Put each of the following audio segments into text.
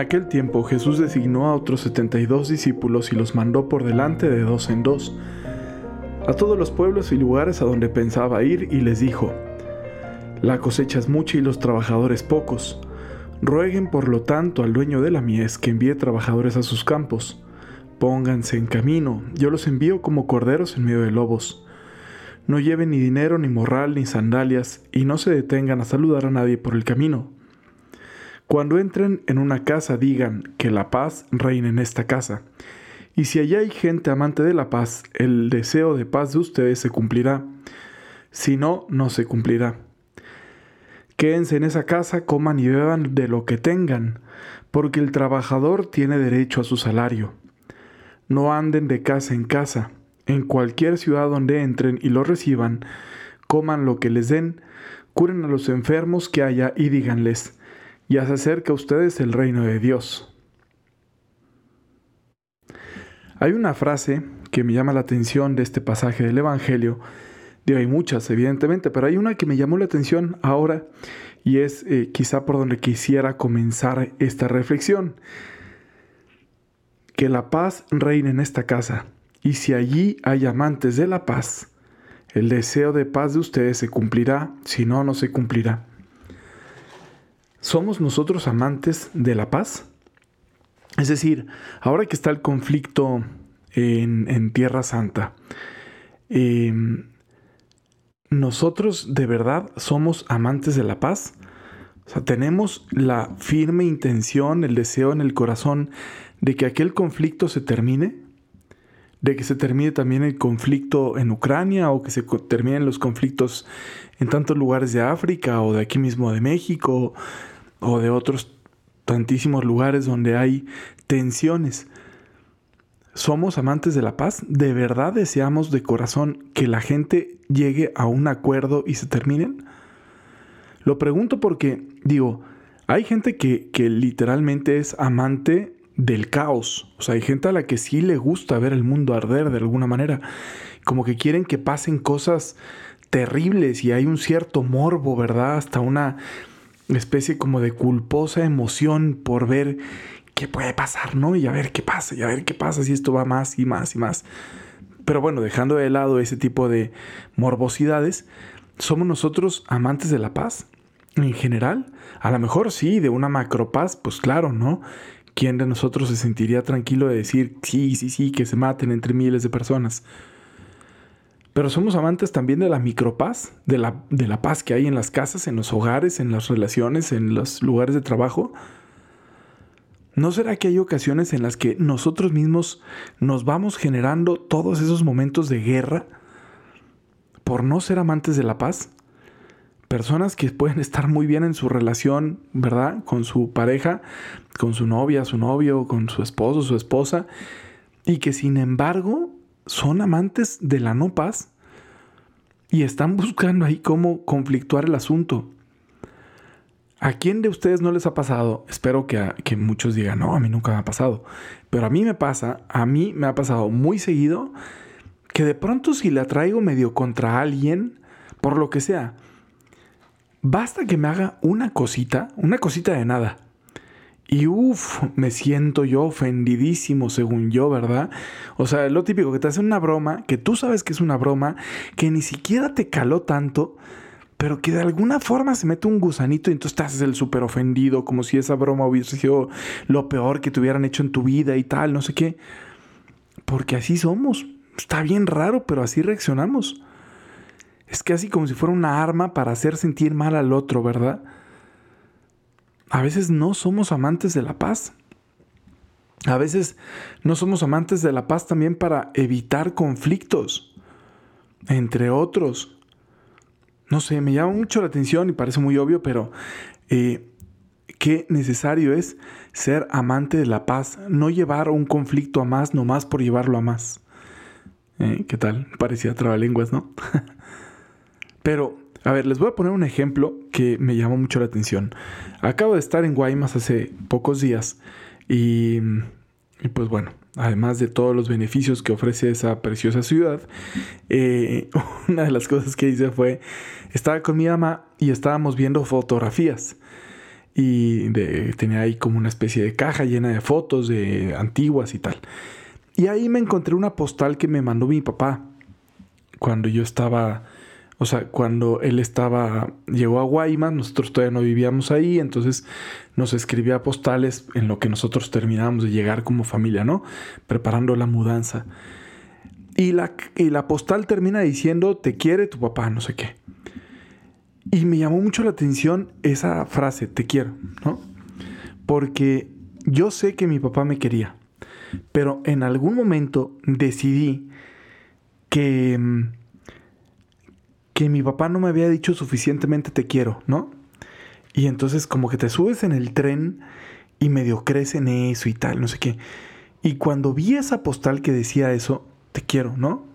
Aquel tiempo Jesús designó a otros setenta y dos discípulos y los mandó por delante de dos en dos a todos los pueblos y lugares a donde pensaba ir y les dijo, La cosecha es mucha y los trabajadores pocos. Rueguen por lo tanto al dueño de la mies que envíe trabajadores a sus campos. Pónganse en camino, yo los envío como corderos en medio de lobos. No lleven ni dinero, ni morral, ni sandalias, y no se detengan a saludar a nadie por el camino. Cuando entren en una casa digan que la paz reine en esta casa. Y si allá hay gente amante de la paz, el deseo de paz de ustedes se cumplirá. Si no, no se cumplirá. Quédense en esa casa, coman y beban de lo que tengan, porque el trabajador tiene derecho a su salario. No anden de casa en casa. En cualquier ciudad donde entren y lo reciban, coman lo que les den, curen a los enfermos que haya y díganles, ya se acerca a ustedes el reino de Dios. Hay una frase que me llama la atención de este pasaje del Evangelio. Digo, hay muchas, evidentemente, pero hay una que me llamó la atención ahora y es eh, quizá por donde quisiera comenzar esta reflexión. Que la paz reine en esta casa. Y si allí hay amantes de la paz, el deseo de paz de ustedes se cumplirá, si no, no se cumplirá. ¿Somos nosotros amantes de la paz? Es decir, ahora que está el conflicto en, Tierra Santa, em, nosotros de verdad somos amantes de la paz. O sea, tenemos la firme intención, el deseo en el corazón de que aquel conflicto se termine de que se termine también el conflicto en Ucrania o que se terminen los conflictos en tantos lugares de África o de aquí mismo de México o de otros tantísimos lugares donde hay tensiones. ¿Somos amantes de la paz? ¿De verdad deseamos de corazón que la gente llegue a un acuerdo y se terminen? Lo pregunto porque, digo, hay gente que, que literalmente es amante del caos. O sea, hay gente a la que sí le gusta ver el mundo arder de alguna manera. Como que quieren que pasen cosas terribles y hay un cierto morbo, ¿verdad? Hasta una especie como de culposa emoción por ver qué puede pasar, ¿no? Y a ver qué pasa, y a ver qué pasa si esto va más y más y más. Pero bueno, dejando de lado ese tipo de morbosidades, ¿somos nosotros amantes de la paz? En general, a lo mejor sí, de una macropaz, pues claro, ¿no? ¿Quién de nosotros se sentiría tranquilo de decir, sí, sí, sí, que se maten entre miles de personas? Pero somos amantes también de la micropaz, de la, de la paz que hay en las casas, en los hogares, en las relaciones, en los lugares de trabajo. ¿No será que hay ocasiones en las que nosotros mismos nos vamos generando todos esos momentos de guerra por no ser amantes de la paz? personas que pueden estar muy bien en su relación, ¿verdad? Con su pareja, con su novia, su novio, con su esposo, su esposa, y que sin embargo son amantes de la no paz y están buscando ahí cómo conflictuar el asunto. ¿A quién de ustedes no les ha pasado? Espero que, a, que muchos digan, no, a mí nunca me ha pasado. Pero a mí me pasa, a mí me ha pasado muy seguido, que de pronto si la traigo medio contra alguien, por lo que sea, Basta que me haga una cosita, una cosita de nada. Y uff, me siento yo ofendidísimo según yo, ¿verdad? O sea, lo típico, que te hacen una broma, que tú sabes que es una broma, que ni siquiera te caló tanto, pero que de alguna forma se mete un gusanito y entonces te haces el súper ofendido, como si esa broma hubiese sido lo peor que te hubieran hecho en tu vida y tal, no sé qué. Porque así somos. Está bien raro, pero así reaccionamos. Es casi como si fuera una arma para hacer sentir mal al otro, ¿verdad? A veces no somos amantes de la paz. A veces no somos amantes de la paz también para evitar conflictos, entre otros. No sé, me llama mucho la atención y parece muy obvio, pero eh, qué necesario es ser amante de la paz, no llevar un conflicto a más nomás por llevarlo a más. Eh, ¿Qué tal? Parecía trabalenguas, ¿no? Pero, a ver, les voy a poner un ejemplo que me llamó mucho la atención. Acabo de estar en Guaymas hace pocos días y, pues bueno, además de todos los beneficios que ofrece esa preciosa ciudad, eh, una de las cosas que hice fue, estaba con mi mamá y estábamos viendo fotografías. y tenía ahí como una especie de caja llena de fotos de antiguas y tal. Y ahí me encontré una postal que me mandó mi papá cuando yo estaba, o sea, cuando él estaba, llegó a Guaymas, nosotros todavía no vivíamos ahí, entonces nos escribía postales en lo que nosotros terminábamos de llegar como familia, ¿no? Preparando la mudanza. Y la, y la postal termina diciendo, te quiere tu papá, no sé qué. Y me llamó mucho la atención esa frase, te quiero, ¿no? Porque yo sé que mi papá me quería, pero en algún momento decidí que, mm, que mi papá no me había dicho suficientemente te quiero, ¿no? Y entonces como que te subes en el tren y medio crees en eso y tal, no sé qué. Y cuando vi esa postal que decía eso, te quiero, ¿no?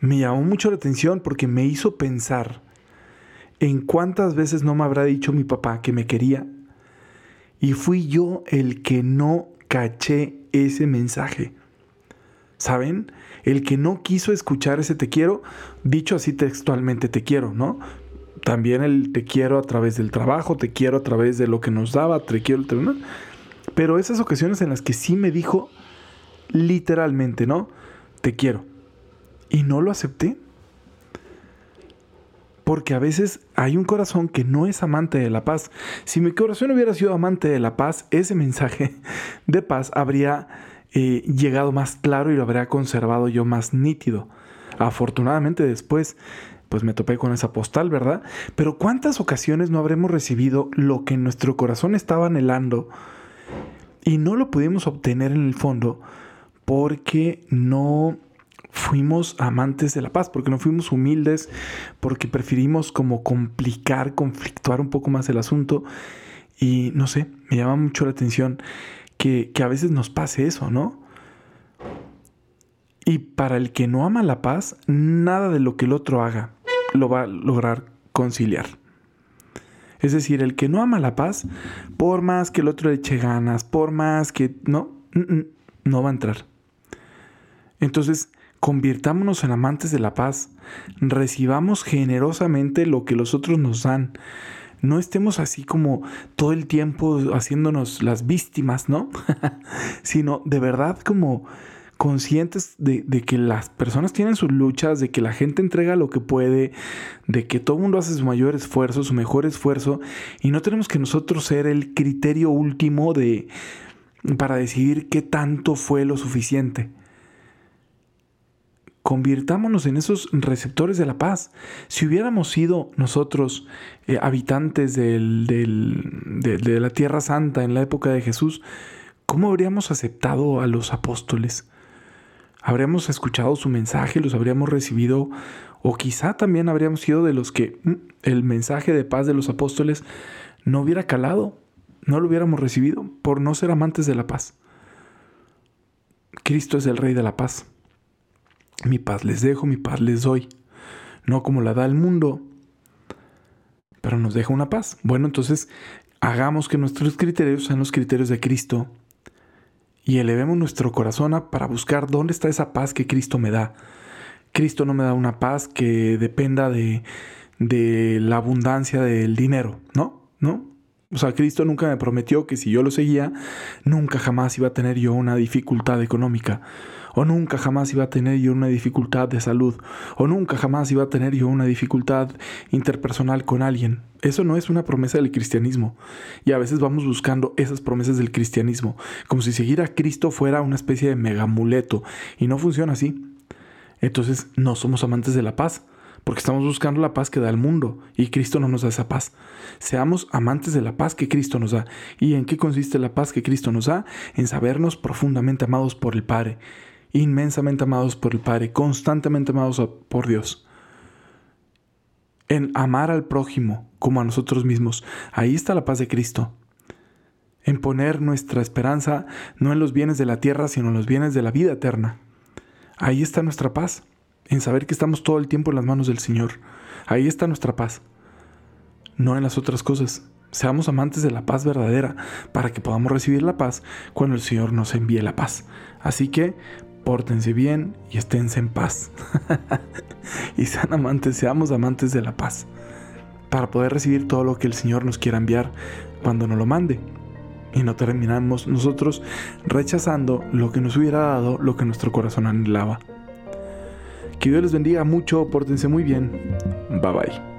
Me llamó mucho la atención porque me hizo pensar en cuántas veces no me habrá dicho mi papá que me quería y fui yo el que no caché ese mensaje. ¿Saben? El que no quiso escuchar ese te quiero, dicho así textualmente te quiero, ¿no? También el te quiero a través del trabajo, te quiero a través de lo que nos daba, te quiero, ¿no? Pero esas ocasiones en las que sí me dijo literalmente, ¿no? Te quiero. Y no lo acepté. Porque a veces hay un corazón que no es amante de la paz. Si mi corazón hubiera sido amante de la paz, ese mensaje de paz habría llegado más claro y lo habría conservado yo más nítido. Afortunadamente después, pues me topé con esa postal, ¿verdad? Pero ¿cuántas ocasiones no habremos recibido lo que nuestro corazón estaba anhelando y no lo pudimos obtener en el fondo porque no fuimos amantes de la paz, porque no fuimos humildes, porque preferimos como complicar, conflictuar un poco más el asunto. Y no sé, me llama mucho la atención que, a veces nos pase eso, ¿no? Y para el que no ama la paz, nada de lo que el otro haga lo va a lograr conciliar. Es decir, el que no ama la paz, por más que el otro le eche ganas, por más que no, no va a entrar. Entonces, Convirtámonos en amantes de la paz. Recibamos generosamente lo que los otros nos dan. No estemos así como todo el tiempo haciéndonos las víctimas, ¿no? Sino de verdad como conscientes de, que las personas tienen sus luchas, de que la gente entrega lo que puede, de que todo el mundo hace su mayor esfuerzo, su mejor esfuerzo, y no tenemos que nosotros ser el criterio último de para decidir qué tanto fue lo suficiente convirtámonos en esos receptores de la paz. Si hubiéramos sido nosotros eh, habitantes de, la Tierra Santa en la época de Jesús, ¿cómo habríamos aceptado a los apóstoles? ¿Habríamos escuchado su mensaje? ¿Los habríamos recibido? O quizá también habríamos sido de los que mm, el mensaje de paz de los apóstoles no hubiera calado, no lo hubiéramos recibido por no ser amantes de la paz. Cristo es el Rey de la paz. Mi paz les dejo, mi paz les doy. No como la da el mundo, pero nos deja una paz. Bueno, entonces hagamos que nuestros criterios sean los criterios de Cristo y elevemos nuestro corazón para buscar dónde está esa paz que Cristo me da. Cristo no me da una paz que dependa de, de la abundancia del dinero, ¿no? ¿No? O sea, Cristo nunca me prometió que si yo lo seguía, nunca jamás iba a tener yo una dificultad económica o nunca jamás iba a tener yo una dificultad de salud, o nunca jamás iba a tener yo una dificultad interpersonal con alguien. Eso no es una promesa del cristianismo. Y a veces vamos buscando esas promesas del cristianismo, como si seguir a Cristo fuera una especie de megamuleto, y no funciona así. Entonces no somos amantes de la paz, porque estamos buscando la paz que da el mundo y Cristo no nos da esa paz. Seamos amantes de la paz que Cristo nos da. ¿Y en qué consiste la paz que Cristo nos da? En sabernos profundamente amados por el Padre inmensamente amados por el Padre, constantemente amados por Dios. En amar al prójimo como a nosotros mismos. Ahí está la paz de Cristo. En poner nuestra esperanza no en los bienes de la tierra, sino en los bienes de la vida eterna. Ahí está nuestra paz. En saber que estamos todo el tiempo en las manos del Señor. Ahí está nuestra paz. No en las otras cosas. Seamos amantes de la paz verdadera para que podamos recibir la paz cuando el Señor nos envíe la paz. Así que pórtense bien y esténse en paz. y sean amantes, seamos amantes de la paz. para poder recibir todo lo que el Señor nos quiera enviar cuando nos lo mande. Y no terminamos nosotros rechazando lo que nos hubiera dado, lo que nuestro corazón anhelaba. Que Dios les bendiga mucho, pórtense muy bien. Bye bye.